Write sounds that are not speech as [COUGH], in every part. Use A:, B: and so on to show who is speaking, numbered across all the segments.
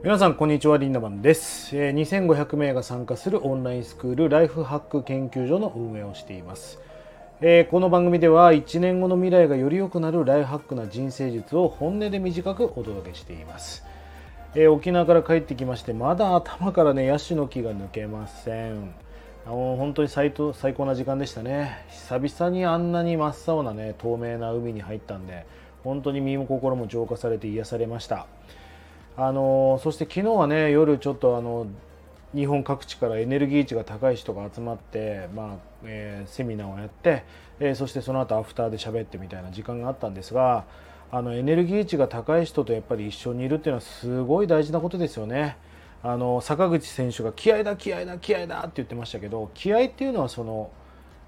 A: 皆さんこんにちはリンダマンです。2500名が参加するオンラインスクールライフハック研究所の運営をしています。この番組では1年後の未来がより良くなるライフハックな人生術を本音で短くお届けしています。沖縄から帰ってきましてまだ頭からねヤシの木が抜けません。本当に最最高な時間でしたね。久々にあんなに真っ青なね透明な海に入ったんで本当に身も心も浄化されて癒されました。あのそして昨日はね夜ちょっとあの日本各地からエネルギー値が高い人が集まって、まあえー、セミナーをやって、えー、そしてその後アフターで喋ってみたいな時間があったんですがあのエネルギー値が高い人とやっぱり一緒にいるっていうのはすごい大事なことですよね。あの坂口選手が気合だ気合だ気合だって言ってましたけど気合っていうのはその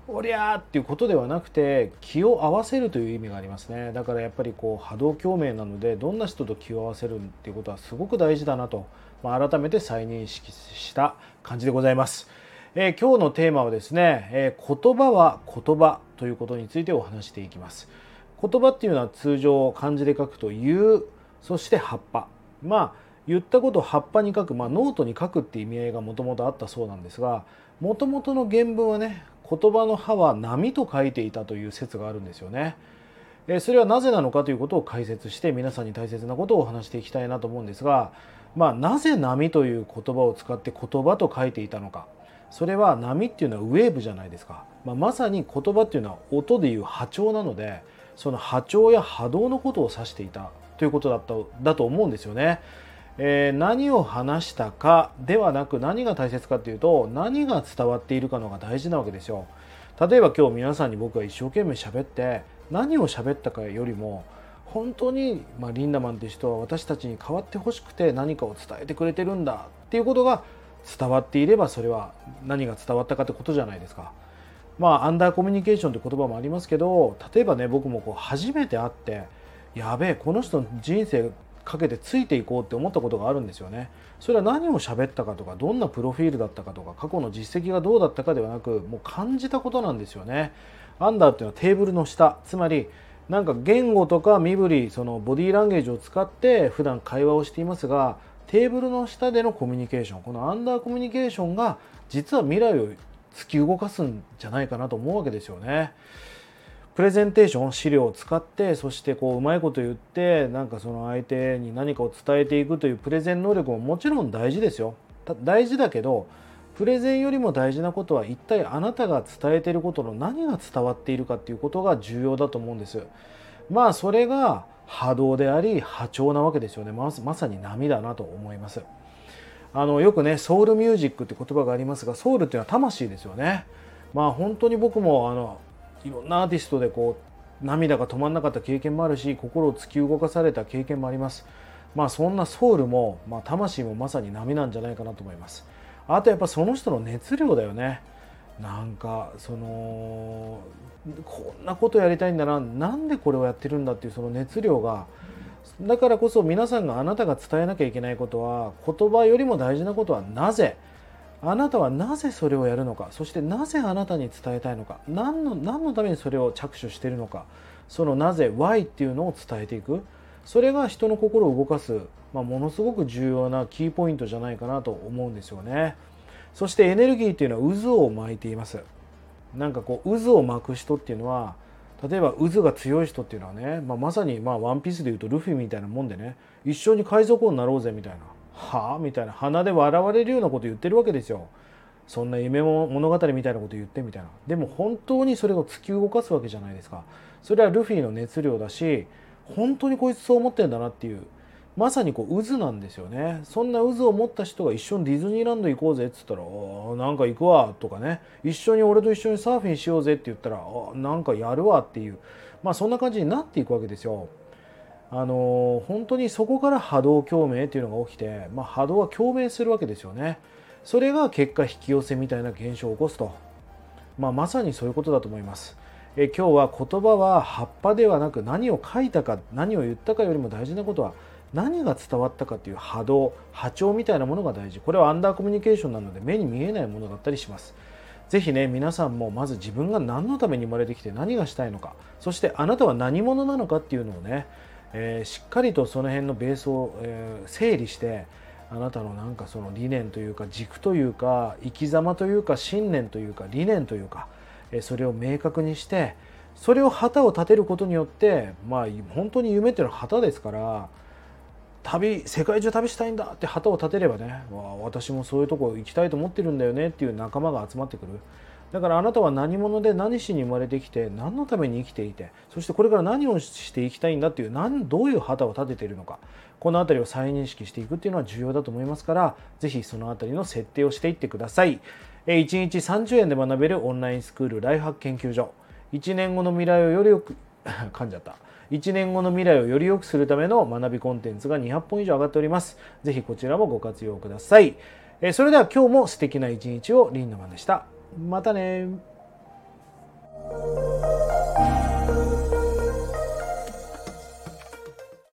A: おりゃーっていうことではなくて気を合わせるという意味がありますね。だからやっぱりこう波動共鳴なのでどんな人と気を合わせるっていうことはすごく大事だなと、まあ、改めて再認識した感じでございます、えー、今日のテーマはですね、えー、言葉は言葉ということについてお話していきます。言葉っていうのは通常漢字で書くと言うそして葉っぱ。まあ言ったことを葉っぱに書く、まあ、ノートに書くっていう意味合いがもともとあったそうなんですがもともとの原文はね言葉の葉は波と書いていたという説があるんですよね。それはなぜなのかということを解説して皆さんに大切なことをお話していきたいなと思うんですが、まあ、なぜ波という言葉を使って言葉と書いていたのかそれは波っていうのはウェーブじゃないですか、まあ、まさに言葉っていうのは音でいう波長なのでその波長や波動のことを指していたということだっただと思うんですよね。えー、何を話したかではなく何が大切かっていうと何が伝わっているかのが大事なわけですよ。例えば今日皆さんに僕が一生懸命喋って何を喋ったかよりも本当に、まあ、リンダマンって人は私たちに変わってほしくて何かを伝えてくれてるんだっていうことが伝わっていればそれは何が伝わったかってことじゃないですか。まあアンダーコミュニケーションって言葉もありますけど例えばね僕もこう初めて会ってやべえこの人の人生かけてついていこうって思ったことがあるんですよね。それは何を喋ったかとかどんなプロフィールだったかとか過去の実績がどうだったかではなくもう感じたことなんですよね。アンダーっていうのはテーブルの下つまりなんか言語とか身振りそのボディーランゲージを使って普段会話をしていますがテーブルの下でのコミュニケーションこのアンダーコミュニケーションが実は未来を突き動かすんじゃないかなと思うわけですよね。プレゼンテーション資料を使ってそしてこううまいこと言ってなんかその相手に何かを伝えていくというプレゼン能力ももちろん大事ですよ。大事だけどプレゼンよりも大事なことは一体あなたが伝えてることの何が伝わっているかっていうことが重要だと思うんです。まあそれが波動であり波長なわけですよね。ままさに波だなと思います。あのよくねソウルミュージックって言葉がありますがソウルっていうのは魂ですよね。まあ本当に僕もあのいろんなアーティストでこう涙が止まらなかった経験もあるし心を突き動かされた経験もあります。まあそんなソウルも、まあ、魂もまさに波なんじゃないかなと思います。あとやっぱその人の熱量だよね。なんかそのこんなことやりたいんだな。なんでこれをやってるんだっていうその熱量が。だからこそ皆さんがあなたが伝えなきゃいけないことは言葉よりも大事なことはなぜあなたはなぜそれをやるのかそしてなぜあなたに伝えたいのか何の何のためにそれを着手しているのかそのなぜ Y っていうのを伝えていく。それが人の心を動かす、まあ、ものすごく重要なキーポイントじゃないかなと思うんですよね。そしてエネルギーっていうのは渦を巻いています。なんかこう渦を巻く人っていうのは例えば渦が強い人っていうのはね、まあ、まさにまあワンピースでいうとルフィみたいなもんでね一緒に海賊王になろうぜみたいな。はあみたいな鼻で笑われるようなこと言ってるわけですよ。そんな夢も物語みたいなこと言ってみたいな。でも本当にそれを突き動かすわけじゃないですか。それはルフィの熱量だし本当にこいつそう思ってんだなっていうまさにこう渦なんですよねそんな渦を持った人が一緒にディズニーランド行こうぜっつったら「なんか行くわ」とかね一緒に俺と一緒にサーフィンしようぜって言ったら「なんかやるわ」っていうまあそんな感じになっていくわけですよ。あの本当にそこから波動共鳴っていうのが起きて、まあ、波動は共鳴するわけですよね。それが結果引き寄せみたいな現象を起こすと、まあ、まさにそういうことだと思います。え今日は言葉は葉っぱではなく何を書いたか何を言ったかよりも大事なことは何が伝わったかという波動波長みたいなものが大事これはアンダーコミュニケーションなので目に見えないものだったりしますぜひね皆さんもまず自分が何のために生まれてきて何がしたいのかそしてあなたは何者なのかっていうのをねえー、しっかりとその辺のベースを、えー、整理してあなたのなんかその理念というか軸というか生き様というか信念というか理念というかえそれを明確にしてそれを旗を立てることによってまあ本当に夢っていうのは旗ですから旅世界中旅したいんだって旗を立てればね私もそういうとこ行きたいと思ってるんだよねっていう仲間が集まってくる。だからあなたは何者で何しに生まれてきて何のために生きていてそしてこれから何をしていきたいんだっていう何どういう旗を立てているのかこの辺りを再認識していくっていうのは重要だと思いますから是非その辺りの設定をしていってください。1日30円で学べるオンラインスクールライフハック研究所。1年後の未来をよりよく [LAUGHS] 噛んじゃった。1年後の未来をより良くするための学びコンテンツが200本以上上がっております。是非こちらもご活用ください。それでは今日も素敵な一日をリンダマンでした。またね